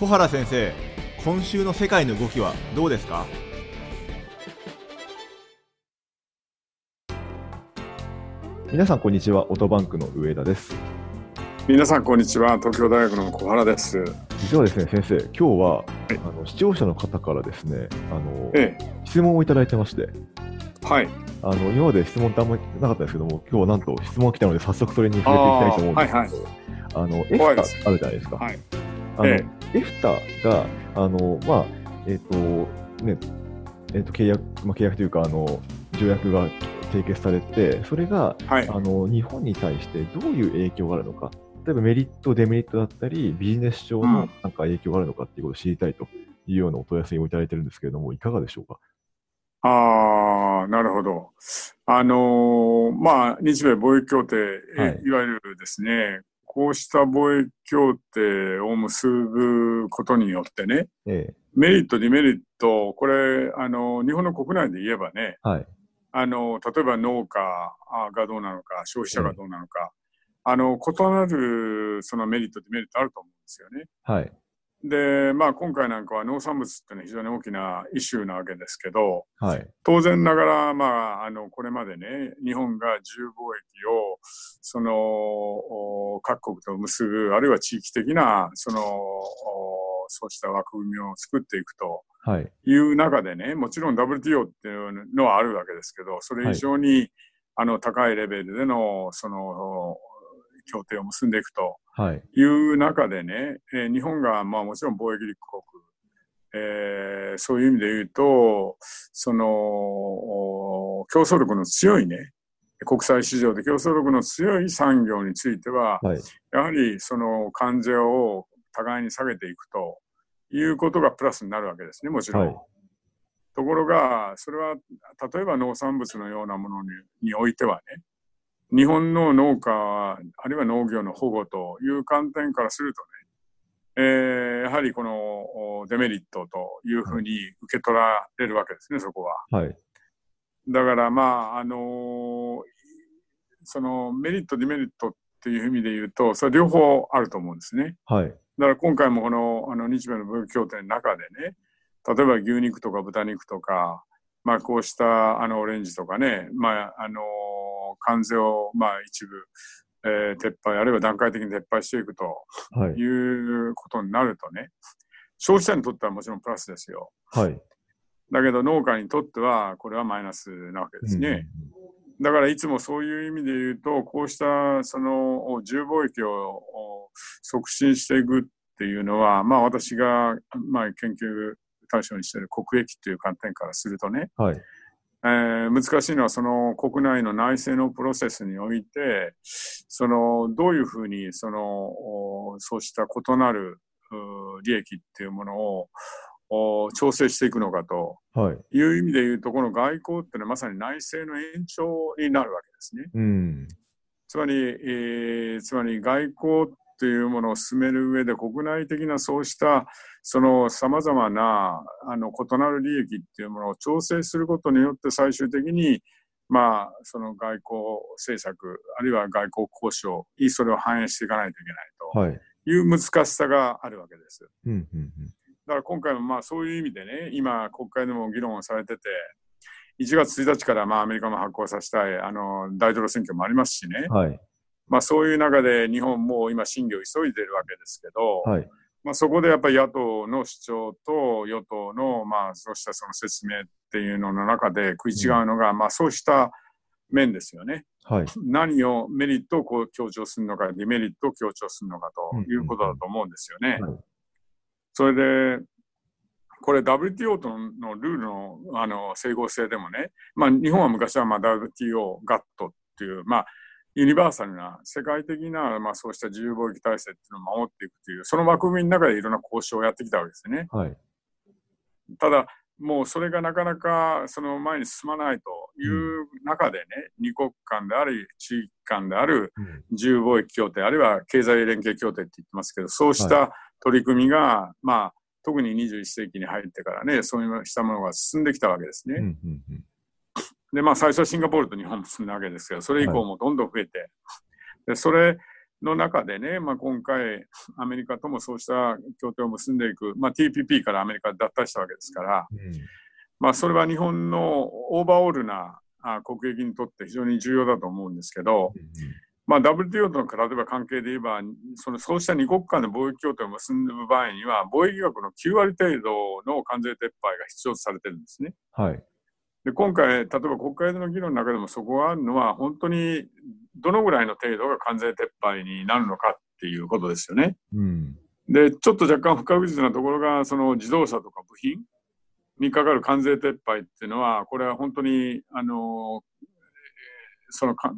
小原先生今週の世界の動きはどうですか？皆さんこんにちはオートバンクの上田です。皆さんこんにちは東京大学の小原です。実はですね先生今日は、はい、あの視聴者の方からですねあの、ええ、質問をいただいてまして。はい。あの今まで質問ってあんまりなかったですけども今日はなんと質問が来たので早速それに触れていきたいと思うんですけど。あ、はいはい、あのエフタあるじゃないですか、はい、あの、ええ、エフタがあのまあえっ、ー、とねえっ、ー、と契約まあ契約というかあの条約が締結されて、それが、はい、あの日本に対してどういう影響があるのか、例えばメリット、デメリットだったり、ビジネス上のなんか影響があるのかっていうことを知りたいというようなお問い合わせをいただいてるんですけれども、いかがでしょうか？ああ、なるほど。あのー、まあ、日米貿易協定、はい、いわゆるですね、こうした貿易協定を結ぶことによってね、ええ、メリット、デメリット、これ、あの、日本の国内で言えばね、はい、あの、例えば農家がどうなのか、消費者がどうなのか、あの、異なるそのメリット、デメリットあると思うんですよね。はい。で、まあ今回なんかは農産物っていうのは非常に大きなイシューなわけですけど、はい、当然ながら、まあ、あの、これまでね、日本が自由貿易を、その、各国と結ぶ、あるいは地域的な、その、そうした枠組みを作っていくとい。う中でね、はい、もちろん WTO っていうのはあるわけですけど、それ以上に、はい、あの高いレベルでのその協定を結んでいくとい。う中でね、えー、日本がまあもちろん貿易立国、えー、そういう意味で言うと、その競争力の強いね、国際市場で競争力の強い産業については、はい、やはりその関税を互いに下げていくということがプラスになるわけですね、もちろん。はい、ところが、それは例えば農産物のようなものににおいてはね、日本の農家、あるいは農業の保護という観点からするとね、えー、やはりこのデメリットというふうに受け取られるわけですね、そこは。はい、だから、まあ、あのー、そのメリット、デメリットっていう意味で言うと、それ両方あると思うんですね。はい。だから今回もこのあの日米の貿易協定の中でね、例えば牛肉とか豚肉とか、まあ、こうしたあのオレンジとかね、まあ、あの関税をまあ一部、えー、撤廃、あるいは段階的に撤廃していくということになるとね、はい、消費者にとってはもちろんプラスですよ。はい、だけど農家にとってはこれはマイナスなわけですね。うん、だからいつもそういう意味で言うと、こうしたその自由貿易を促進していくっていうのは、まあ私が、まあ、研究対象にしている国益という観点からするとね、はい、えー、難しいのはその国内の内政のプロセスにおいて、そのどういうふうにそのそうした異なる利益っていうものを調整していくのかという意味で言うと、この外交っていうのはまさに内政の延長になるわけですね。うん、つまり、えー、つまり外交というものを進める上で国内的なそうしたその様々なあの異なる利益っていうものを調整することによって最終的にまあその外交政策あるいは外交交渉にそれを反映していかないといけないと。い。う難しさがあるわけです。だから今回もまあそういう意味でね今国会でも議論をされてて1月1日からまあアメリカも発行させたいあの大統領選挙もありますしね、はい、まあ、そういう中で日本も今審議を急いでいるわけですけど、はい、まあ、そこでやっぱり野党の主張と与党のまあそうしたその説明っていうのの中で食い違うのが、うん、まあそうした面ですよね。はい、何をメリットをこう強調するのか、デメリットを強調するのかということだと思うんですよね。それで、これ WTO とのルールのあの整合性でもね、まあ、日本は昔はまあ WTO、GATT っていう、まあ、ユニバーサルな世界的な、まあ、そうした自由貿易体制っていうのを守っていくというその枠組みの中でいろんな交渉をやってきたわけですね。はい、ただもうそれがなかなかその前に進まないという中でね、うん、二国間であり地域間である自由貿易協定、あるいは経済連携協定って言ってますけどそうした取り組みが、はい、まあ特に21世紀に入ってからねそうしたものが進んできたわけですね。うんうんうんで、まあ最初はシンガポールと日本も進んだわけですけど、それ以降もどんどん増えて、で、それの中でね、まあ、今回、アメリカともそうした協定を結んでいく、まあ、TPP からアメリカ脱退したわけですから、うん、まあ、それは日本のオーバーオールな国益にとって非常に重要だと思うんですけど、うんまあ、WTO との例えば関係で言えばそのそうした二国間の貿易協定を結んでる場合には貿易額の9割程度の関税撤廃が必要とされてるんですね。はい、で今回、例えば国会での議論の中でもそこがあるのは本当にどのぐらいの程度が関税撤廃になるのかっていうことですよね。うん、でちょっと若干不確実なところがその自動車とか部品にかかる関税撤廃っていうのはこれは本当にあのそのか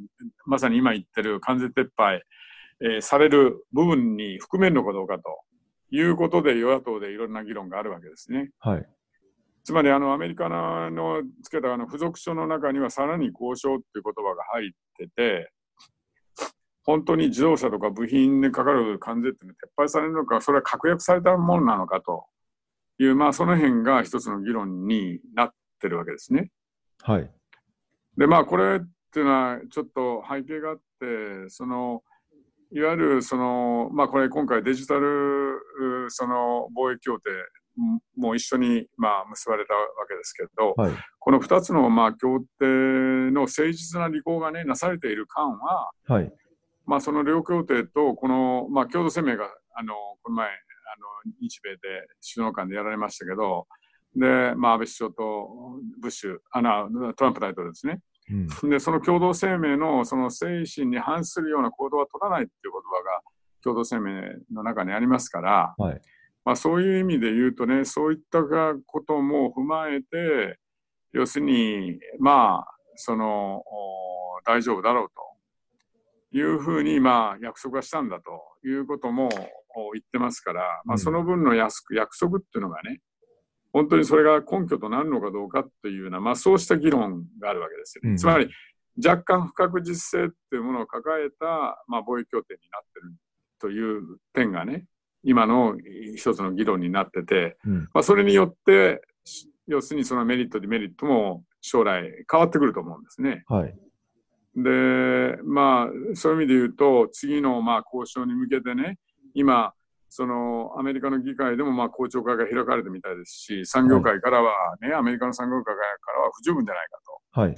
まさに今言ってる関税撤廃、えー、される部分に含めるのかどうかということで与野党でいろんな議論があるわけですね。はい、つまりあのアメリカのつけたあの付属書の中にはさらに交渉っていう言葉が入ってて本当に自動車とか部品にかかる関税っていうのは撤廃されるのかそれは確約されたものなのかという、まあ、その辺が一つの議論になってるわけですね。はい。でまあこれっていうのはちょっと背景があってそのいわゆるそのまあこれ今回デジタルその貿易協定も一緒にまあ結ばれたわけですけど、はい、この2つのまあ協定の誠実な履行がねなされている間は、はい、まあその両協定とこのまあ共同声明があのこの前あの日米で首脳間でやられましたけどで、まあ、安倍首相とブッシュあのトランプ大統領ですね。うん、でその共同声明のその精神に反するような行動は取らないっていう言葉が共同声明の中にありますから、はい、まあ、そういう意味で言うとねそういったことも踏まえて要するにまあその大丈夫だろうというふうにまあ約束はしたんだということも言ってますから、まあ、その分の約束っていうのがね、本当にそれが根拠となるのかどうかっていうような、まあ、そうした議論があるわけですよね。うん、つまり若干不確実性っていうものを抱えた、まあ、貿易協定になってるという点がね今の一つの議論になってて、うん、まあ、それによって要するにそのメリットデメリットも将来変わってくると思うんですね。はい、でまあそういう意味で言うと次のまあ交渉に向けてね今そのアメリカの議会でもまあ公聴会が開かれてみたいですし、産業界からはね、はい、アメリカの産業界からは不十分じゃないかと、はい、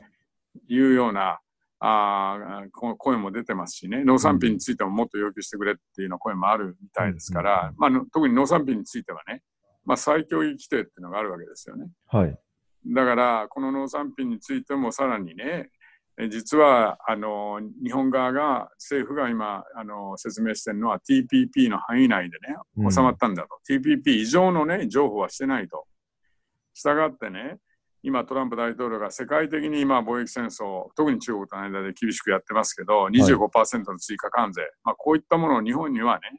いうようなあ声も出てますしね、農産品についてももっと要求してくれっていうの声もあるみたいですから、まあ、特に農産品についてはね、まあ、最強規定っていうのがあるわけですよね。はい、だから、この農産品についてもさらにね、実はあの日本側が政府が今あの説明しているのは TPP の範囲内でね収まったんだと、うん、TPP 以上のね情報はしてないと。したがってね今トランプ大統領が世界的に今貿易戦争特に中国との間で厳しくやってますけど25%の追加関税、はい、まあ、こういったものを日本にはね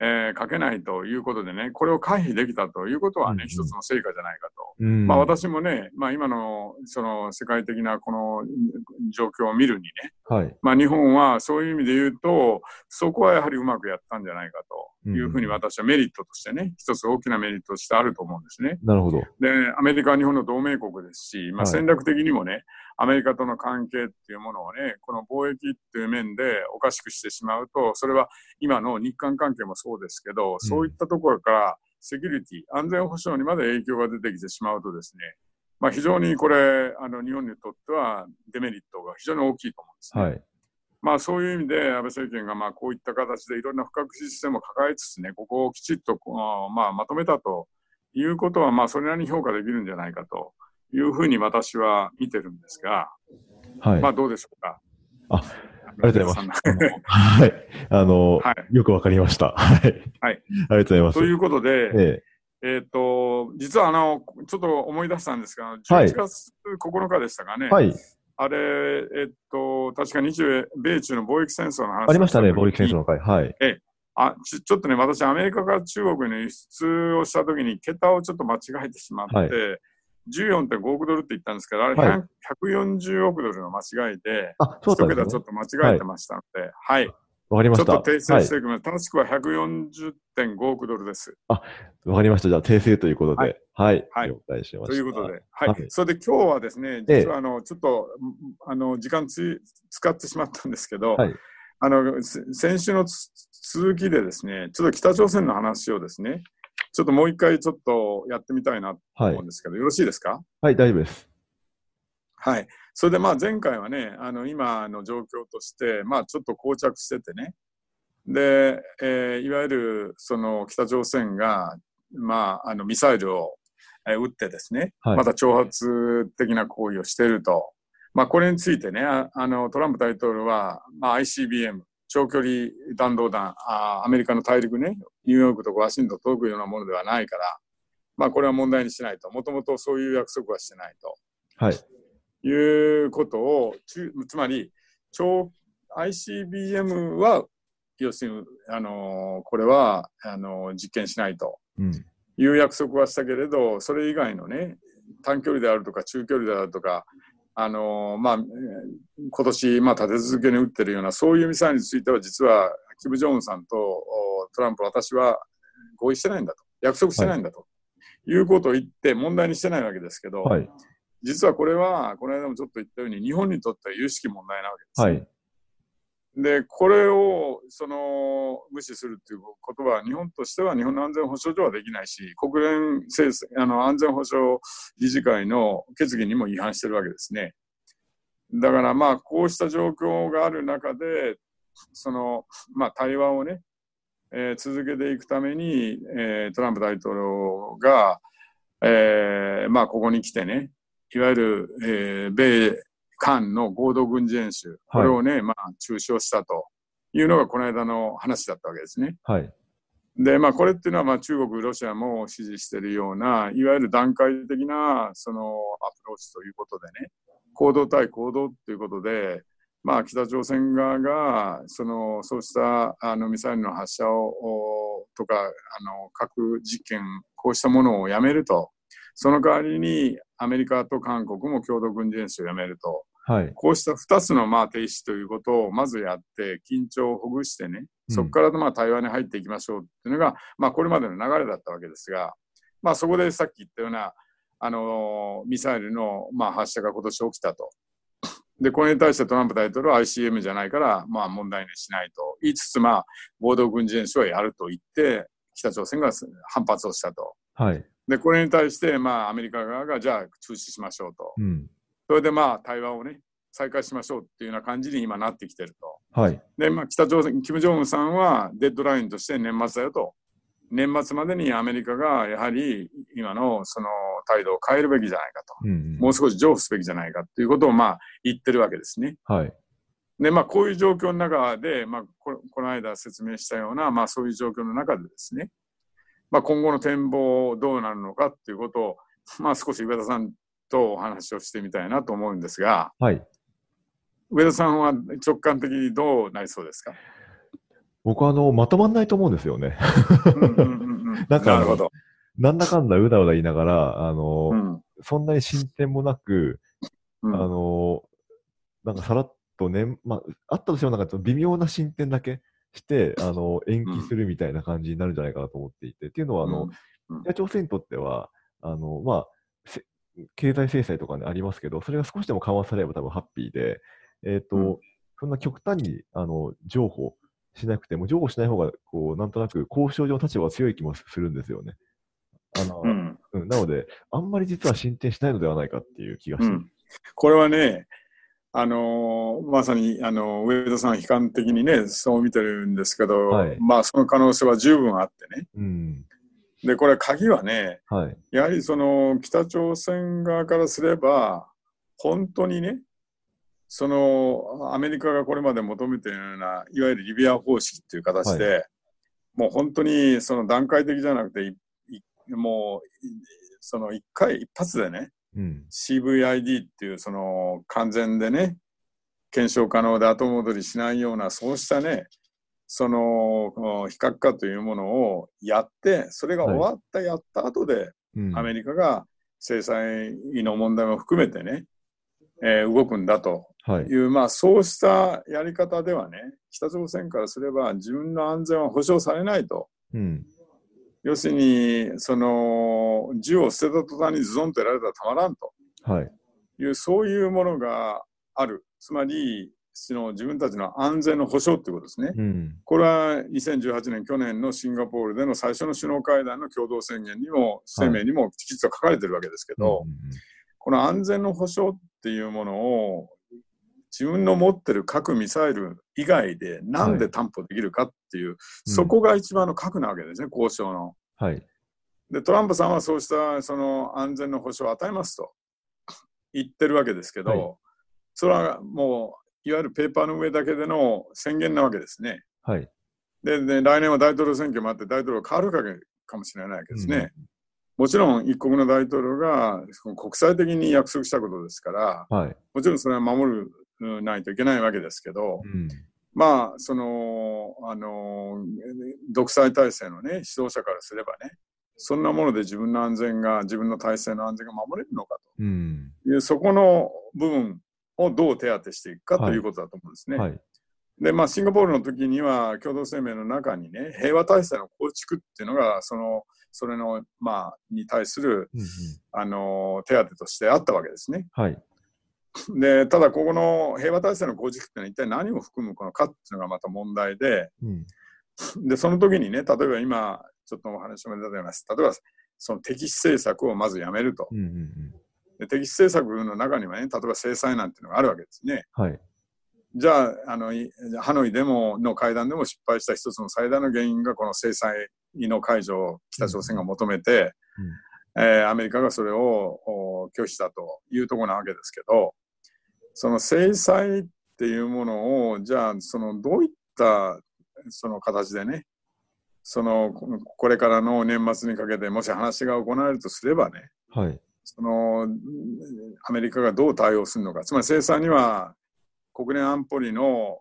えー、かけないということでね、これを回避できたということはね、うん、一つの成果じゃないかと。うん、まあ私もね、まあ今のその世界的なこの状況を見るにね、はい、まあ日本はそういう意味で言うと、そこはやはりうまくやったんじゃないかというふうに私はメリットとしてね、一つ大きなメリットとしてあると思うんですね。なるほど。で、アメリカは日本の同盟国ですし、まあ戦略的にもね、はいアメリカとの関係っていうものをね、この貿易っていう面でおかしくしてしまうと、それは今の日韓関係もそうですけど、そういったところからセキュリティ、安全保障にまで影響が出てきてしまうとですね、まあ、非常にこれ、あの日本にとってはデメリットが非常に大きいと思うんですね。はいまあ、そういう意味で安倍政権がまあこういった形でいろんな不確実性も抱えつつね、ここをきちっとまあまとめたということは、まあそれなりに評価できるんじゃないかというふうに私は見てるんですが、はい、まあどうでしょうか？あ、ありがとうございます。はい。あの、はい、よくわかりました。はい。はい。ありがとうございます。ということで、えええー、と、実はあの、ちょっと思い出したんですが、11月9日でしたかね。はい。あれ、えっと、確か日米中の貿易戦争の話ありましたね、貿易戦争の会。はい。えあちちょっとね、私、アメリカから中国に輸出をしたときに、桁をちょっと間違えてしまって、はい14.5億ドルって言ったんですけど、あれ、はい、140億ドルの間違いで、あ、そうですね。桁ちょっと間違えてましたので、はい。わ、はい、かりました。ちょっと訂正していきます。はい、正しくは140.5億ドルです。あ、わかりました。じゃあ、訂正ということで、はい。はい。了解しました。ということで、はい。それで今日はですね、実はあの、ちょっと、あの、時間つ使ってしまったんですけど、はい、あの、先週の続きでですね、ちょっと北朝鮮の話をですね、ちょっともう一回ちょっとやってみたいなと思うんですけど、はい、よろしいですか？はい、大丈夫です。はい。それでまあ前回はね、あの今の状況として、まあちょっと膠着しててね、で、えー、いわゆるその北朝鮮が、まあ、あのミサイルを撃ってですね、はい、また挑発的な行為をしていると。まあ、これについてね、あのトランプ大統領は、まあ、ICBM、長距離弾道弾あ、アメリカの大陸ね、ニューヨークとかワシントン届くようなものではないから、まあ、これは問題にしないと。もともとそういう約束はしてないと。はい。いうことを、つまり、超 ICBM は、要するに、あのこれは、あの実験しないと。いう約束はしたけれど、それ以外のね、短距離であるとか中距離であるとか、あのまあ、今年、まあ、立て続けに撃ってるような、そういうミサイルについては、実は、キム・ジョンウンさんとトランプ、私は合意してないんだと、約束してないんだと、はい、いうことを言って、問題にしてないわけですけど、はい、実はこれは、この間もちょっと言ったように、日本にとっては有識問題なわけです、はい。で、これをその無視するっていうことは、日本としては日本の安全保障上はできないし、国連あの安全保障理事会の決議にも違反してるわけですね。だからまあ、こうした状況がある中で、その、まあ、対話をね、えー、続けていくために、えー、トランプ大統領が、えー、まあ、ここに来てね、いわゆる、えー、米韓の合同軍事演習、これをね、はい、まあ、中止をしたというのがこの間の話だったわけですね。はい。で、まあ、これっていうのは、まあ、中国、ロシアも支持しているような、いわゆる段階的な、その、アプローチということでね、行動対行動ということで、まあ、北朝鮮側が、その、そうしたあのミサイルの発射を、とか、あの、核実験、こうしたものをやめると。その代わりに、アメリカと韓国も共同軍事演習をやめると。はい、こうした2つのまあ停止ということをまずやって、緊張をほぐしてね、そこからまあ対話に入っていきましょうっていうのが、まあ、これまでの流れだったわけですが、まあ、そこでさっき言ったような、あのミサイルのまあ発射が今年起きたと。で、これに対してトランプ大統領は ICM じゃないから、まあ問題にしないと言いつつ、まあ、合同軍事演習をやると言って、北朝鮮が反発をしたと。はい。で、これに対して、まあ、アメリカ側が、じゃあ中止しましょうと。うん、それでまあ、対話をね、再開しましょうっていうような感じに今なってきてると。はい。で、まあ、北朝鮮、キム・ジョンウンさんはデッドラインとして年末だよと。年末までにアメリカがやはり今のその態度を変えるべきじゃないかと。うんうん、もう少し譲歩すべきじゃないかということをまあ言ってるわけですね。はい。で、まあ、こういう状況の中で、まあこ、この間説明したような、まあ、そういう状況の中でですね、まあ、今後の展望どうなるのかっていうことを、まあ、少し上田さんとお話をしてみたいなと思うんですが、はい、上田さんは直感的にどうなりそうですか？僕はあのまとまらないと思うんですよね。なんかなんだかんだうだうだ言いながら、あの、うん、そんなに進展もなく、うん、あの、なんかさらっとね、まあ、あったとしてもなんか微妙な進展だけして、あの、延期するみたいな感じになるんじゃないかなと思っていて、っていうのは、あの、北朝鮮にとっては、あの、まあ、経済制裁とかね、ありますけど、それが少しでも緩和されれば多分ハッピーで、えっ、ー、と、うん、そんな極端に、あの、譲歩しなくても、譲歩しない方が、こう、なんとなく交渉上の立場が強い気もするんですよね。あの、うん、うん、なので、あんまり実は進展しないのではないかっていう気がして、うん、これはね、あのまさにあの上田さん、悲観的にね、そう見てるんですけど、はい、まあ、その可能性は十分あってね。うん、で、これ、鍵はね、はい、やはりその北朝鮮側からすれば、本当にね、そのアメリカがこれまで求めているような、いわゆるリビア方式っていう形で、はい、もう本当にその段階的じゃなくて、もうその一回、一発でね、うん、CVID っていうその完全でね、検証可能で後戻りしないような、そうしたね、その非核化というものをやって、それが終わった、はい、やった後で、うん、アメリカが制裁の問題も含めてね、えー、動くんだとはい、まあそうしたやり方ではね、北朝鮮からすれば自分の安全は保障されないと。うん要するに、その、銃を捨てた途端にズドンとやられたらたまらんと。はい。いう、そういうものがある。つまり、の自分たちの安全の保障ということですね。うん、これは2018年、去年のシンガポールでの最初の首脳会談の共同宣言にも、声明にもきちっと書かれてるわけですけど、はい、この安全の保障っていうものを自分の持ってる核ミサイル以外でなんで担保できるかっていう、はい、そこが一番の核なわけですね、交渉の。はい、でトランプさんはそうしたその安全の保障を与えますと言ってるわけですけど、はい、それはもういわゆるペーパーの上だけでの宣言なわけですね。はい、でで来年は大統領選挙もあって大統領変わるかかもしれないわけですね。うん。もちろん一国の大統領が国際的に約束したことですから、はい、もちろんそれは守るないといけないわけですけど、うん、まあそのあの独裁体制のね指導者からすればねそんなもので自分の安全が自分の体制の安全が守れるのかという、うん、そこの部分をどう手当てしていくかということだと思うんですね。はいはいで、まあ、シンガポールの時には共同声明の中にね、平和体制の構築っていうのが、その、それの、まあ、に対する、うんうん、あの、手当としてあったわけですね。はい。で、ただ、ここの平和体制の構築ってのは一体何を含むのかっていうのがまた問題で、うん、で、その時にね、例えば今、ちょっとお話も出たような、例えば、その敵視政策をまずやめると。うんうんうん、で敵視政策の中にはね、例えば制裁なんていうのがあるわけですね。はい。じゃあ、あの、ハノイでも、の会談でも失敗した一つの最大の原因がこの制裁の解除を北朝鮮が求めて、うん、えー、アメリカがそれを拒否したというところなわけですけど、その制裁っていうものを、じゃあ、そのどういったその形でね、そのこれからの年末にかけてもし話が行われるとすればね、はい、そのアメリカがどう対応するのか、つまり制裁には国連安保理の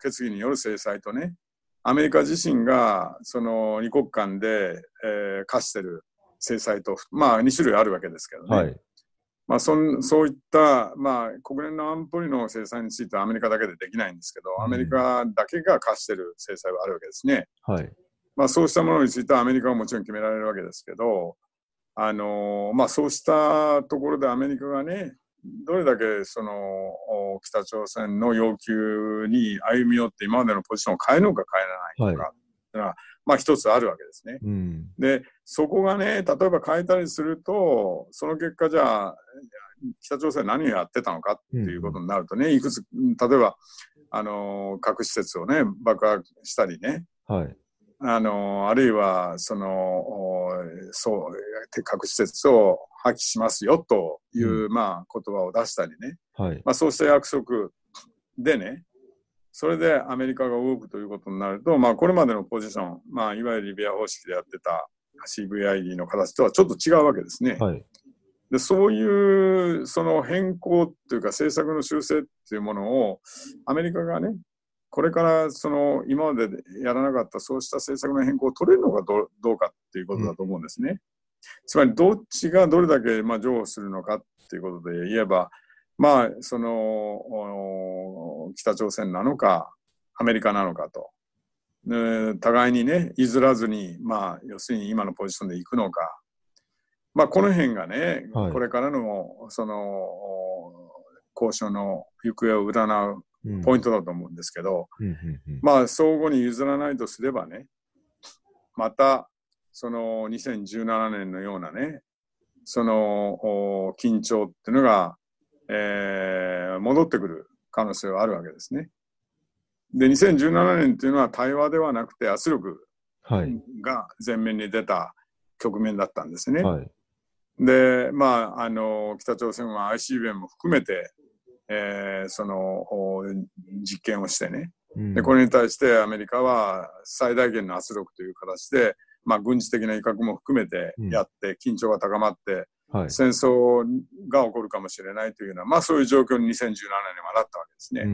決議による制裁とね、アメリカ自身がその二国間で、えー、課している制裁と、まあ、2種類あるわけですけどね。はいまあそん、そういった、まあ、国連の安保理の制裁についてはアメリカだけでできないんですけど、アメリカだけが課している制裁はあるわけですね。はい。まあ、そうしたものについてはアメリカはもちろん決められるわけですけど、あのまあ、そうしたところでアメリカがね、どれだけその北朝鮮の要求に歩み寄って今までのポジションを変えるのか変えないのかっていうのは、はい、まあ一つあるわけですね。うん、でそこがね例えば変えたりするとその結果じゃあ北朝鮮何をやってたのかっていうことになるとね、うん、いくつ例えばあの核施設をね爆破したりね、はい、あのあるいはそのそう核施設を破棄しますよという、うん、まあ、言葉を出したりね、はい。まあ、そうした約束でね、それでアメリカが動くということになると、まあ、これまでのポジション、まあ、いわゆるリビア方式でやってた CVID の形とはちょっと違うわけですね。はい、でそういうその変更というか政策の修正っていうものをアメリカがねこれからその今までやらなかったそうした政策の変更を取れるのかどうかっていうことだと思うんですね。つまりどっちがどれだけまあ譲歩するのかっていうことで言えば、まあ、その北朝鮮なのかアメリカなのかと。互いにね譲らずに、まあ、要するに今のポジションで行くのか、まあ、この辺がね、はい、これからのその交渉の行方を占うポイントだと思うんですけど、うんまあ相互に譲らないとすればねまたその2017年のようなね、その緊張っていうのが、えー、戻ってくる可能性はあるわけですね。で、2017年っていうのは対話ではなくて圧力が前面に出た局面だったんですね。はい、で、まあ、あの、北朝鮮は ICBM も含めて、えー、その実験をしてね、でこれに対してアメリカは最大限の圧力という形でまあ、軍事的な威嚇も含めてやって、緊張が高まって、戦争が起こるかもしれないというような、まあ、そういう状況に2017年はなったわけですね。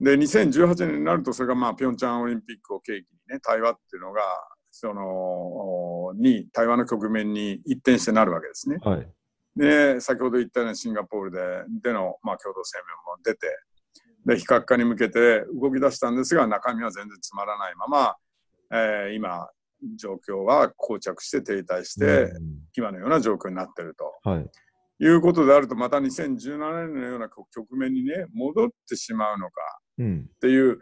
で、2018年になると、それがまあ、ピョンチャンオリンピックを契機にね、対話っていうのが、その、に、対話の局面に一転してなるわけですね。はい、で、先ほど言ったようなシンガポールででの、まあ、共同声明も出て、で、非核化に向けて動き出したんですが、中身は全然つまらないまま、えー、今、状況は膠着して停滞して、今のような状況になっていると。はい、いうことであると、また2017年のような局面にね、戻ってしまうのかっていう、うん、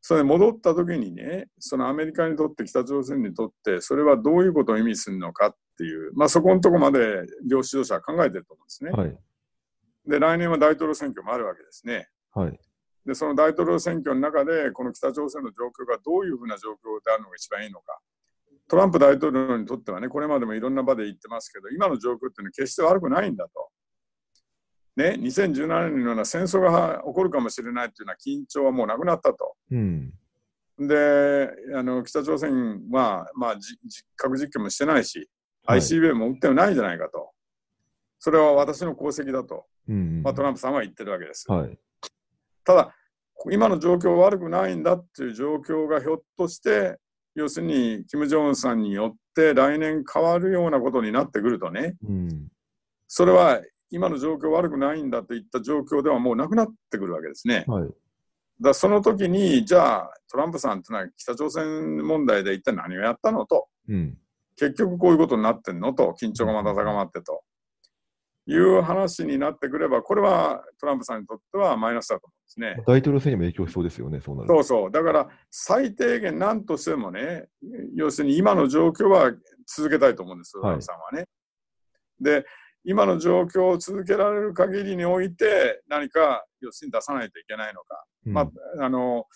それ戻った時にね、そのアメリカにとって、北朝鮮にとって、それはどういうことを意味するのかっていう、まあ、そこのところまで両指導者は考えてると思うんですね。はい、で、来年は大統領選挙もあるわけですね。はい、で、その大統領選挙の中で、この北朝鮮の状況がどういうふうな状況であるのが一番いいのか。トランプ大統領にとってはね、これまでもいろんな場で言ってますけど、今の状況っていうのは決して悪くないんだと。ね、2017年のような戦争が起こるかもしれないというような緊張はもうなくなったと。うん、であの、北朝鮮は、まあ、核実験もしてないし、はい、ICBM も撃ってはないんじゃないかと。それは私の功績だと、うん、まあ、トランプさんは言ってるわけです。はい、ただ、今の状況は悪くないんだっていう状況がひょっとして、要するに、キム・ジョンウンさんによって来年変わるようなことになってくるとね、うん、それは今の状況悪くないんだといった状況ではもうなくなってくるわけですね。はい、だその時に、じゃあ、トランプさんってのは北朝鮮問題で一体何をやったのと、うん、結局こういうことになってんのと、緊張がまた高まってと。いう話になってくれば、これはトランプさんにとってはマイナスだと思うんですね。大統領選にも影響しそうですよね、そうなるそうそう。だから、最低限何としてもね、要するに今の状況は続けたいと思うんです、トランプさんはね。で、今の状況を続けられる限りにおいて、何か要するに出さないといけないのか。うん、まあ、あの、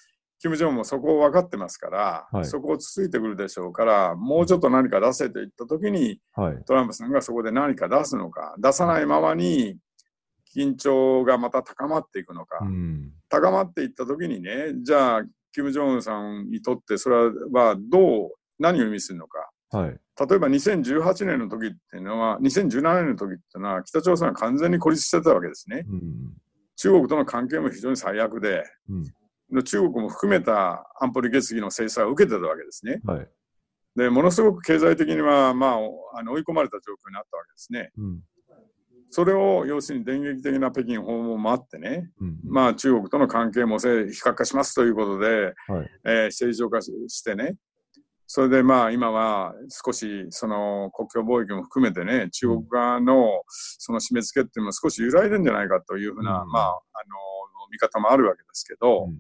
キム・ジョンもそこを分かってますから、はい、そこをつついてくるでしょうから、もうちょっと何か出せと言ったときに、はい、トランプさんがそこで何か出すのか、出さないままに緊張がまた高まっていくのか、うん、高まっていったときにね、じゃあ、キム・ジョンウンさんにとってそれはどう、何を意味するのか。はい、例えば2018年の時っていうのは、2017年の時っていうのは、北朝鮮は完全に孤立してたわけですね。うん、中国との関係も非常に最悪で、うん中国も含めた安保理決議の制裁を受けてたわけですね。はい、でものすごく経済的には、まあ、あの追い込まれた状況になったわけですね。うん、それを要するに電撃的な北京訪問もあってね、うん、まあ、中国との関係も非核化しますということで、はい、えー、正常化してね、それでまあ今は少しその国境貿易も含めてね、中国側のその締め付けっていうのも少し揺らいでんじゃないかというふうな、うん、まあ、あの見方もあるわけですけど、うん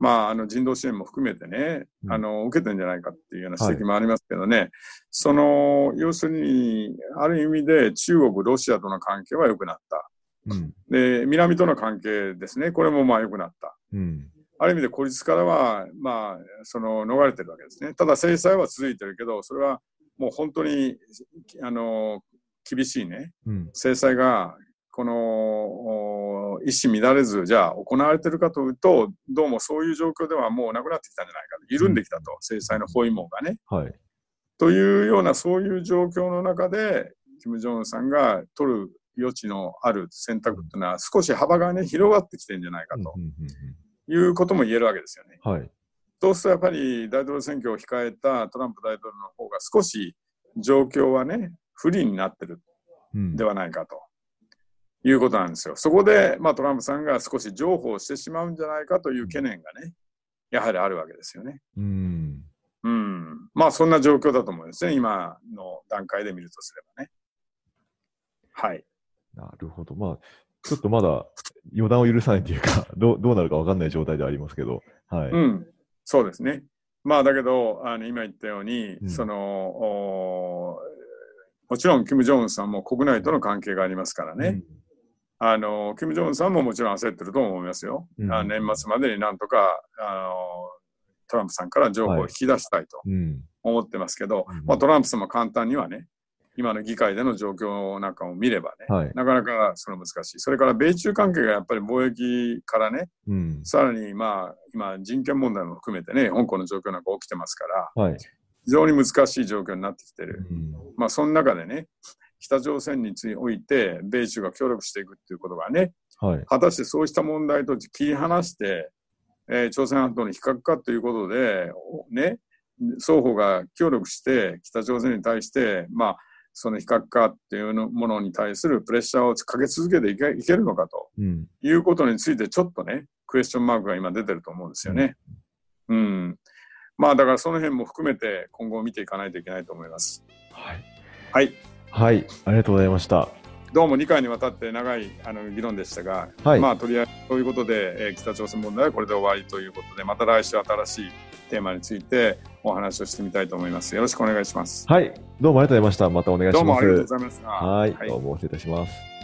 まあ、あの人道支援も含めてね、あの受けてんじゃないかっていうような指摘もありますけどね、はい、その要するに、ある意味で中国、ロシアとの関係は良くなった、うん、で南との関係ですね、これもまあ良くなった、うん、ある意味で孤立からは、まあ、その逃れてるわけですね、ただ制裁は続いてるけど、それはもう本当にあの厳しいね、うん、制裁がこの一糸乱れず、じゃあ行われているかというと、どうもそういう状況ではもうなくなってきたんじゃないかと、緩んできたと、制裁の包囲網がね。はい、というような、そういう状況の中で、金正恩さんが取る余地のある選択というのは、少し幅がね、広がってきてるんじゃないかと、いうことも言えるわけですよね。はい、そうするとやっぱり大統領選挙を控えたトランプ大統領の方が少し状況はね、不利になってるではないかと。いうことなんですよ。そこで、まあ、トランプさんが少し譲歩してしまうんじゃないかという懸念がね、やはりあるわけですよね。うん。うん。まあ、そんな状況だと思うんですね。今の段階で見るとすればね。はい。なるほど。まあ、ちょっとまだ予断を許さないというか、どうどうなるか分かんない状態ではありますけど。はい。うん。そうですね。まあ、だけど、あの今言ったように、うん、その、もちろん、キム・ジョンウンさんも国内との関係がありますからね。うんあの、キム・ジョンさんももちろん焦ってると思いますよ。うん、年末までになんとか、あの、トランプさんから情報を引き出したいと思ってますけど、はいうん、まあ、トランプさんも簡単にはね、今の議会での状況なんかを見ればね、はい、なかなかそれ難しい。それから米中関係がやっぱり貿易からね、うん、さらにまあ今人権問題も含めてね、香港の状況なんか起きてますから、はい、非常に難しい状況になってきてる。うん、まあその中でね、北朝鮮についおいて、米中が協力していくっていうことがね、はい、果たしてそうした問題と切り離して、えー、朝鮮半島の非核化ということで、ね、双方が協力して北朝鮮に対して、まあ、その非核化っていうものに対するプレッシャーをかけ続けていけいけるのかと、うん、いうことについてちょっとね、クエスチョンマークが今出てると思うんですよね。うん、うん、まあだからその辺も含めて今後見ていかないといけないと思います。はい。はい。はい、ありがとうございました。どうも2回にわたって長いあの議論でしたが、はい、まあとりあえずということで、えー、北朝鮮問題はこれで終わりということでまた来週新しいテーマについてお話をしてみたいと思います。よろしくお願いします。はい、どうもありがとうございました。またお願いします。どうもありがとうございます。はい、どうも失礼いたします。